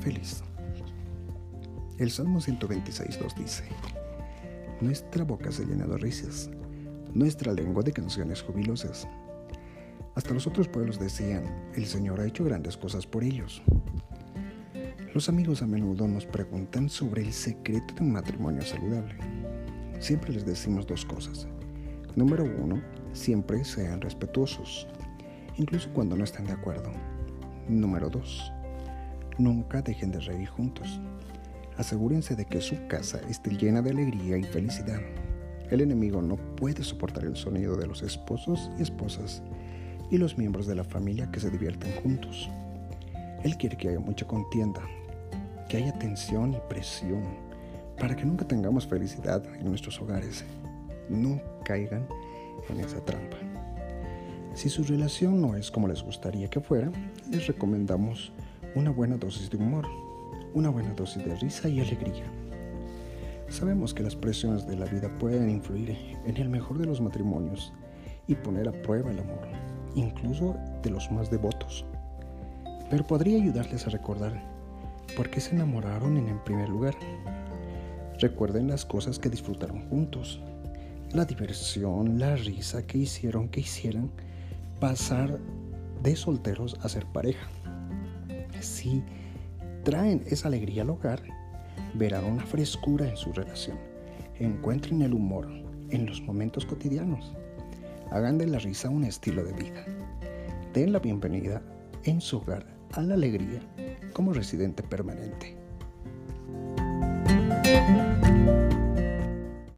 feliz. El Salmo 126 nos dice, Nuestra boca se llena de risas, nuestra lengua de canciones jubilosas. Hasta los otros pueblos decían, el Señor ha hecho grandes cosas por ellos. Los amigos a menudo nos preguntan sobre el secreto de un matrimonio saludable. Siempre les decimos dos cosas. Número uno, siempre sean respetuosos, incluso cuando no estén de acuerdo. Número dos, nunca dejen de reír juntos asegúrense de que su casa esté llena de alegría y felicidad. El enemigo no puede soportar el sonido de los esposos y esposas y los miembros de la familia que se divierten juntos. Él quiere que haya mucha contienda, que haya tensión y presión, para que nunca tengamos felicidad en nuestros hogares. No caigan en esa trampa. Si su relación no es como les gustaría que fuera, les recomendamos una buena dosis de humor una buena dosis de risa y alegría. Sabemos que las presiones de la vida pueden influir en el mejor de los matrimonios y poner a prueba el amor, incluso de los más devotos. Pero podría ayudarles a recordar por qué se enamoraron en el primer lugar. Recuerden las cosas que disfrutaron juntos, la diversión, la risa que hicieron que hicieran pasar de solteros a ser pareja. Sí, traen esa alegría al hogar, verán una frescura en su relación. Encuentren el humor en los momentos cotidianos. Hagan de la risa un estilo de vida. Den la bienvenida en su hogar a la alegría como residente permanente.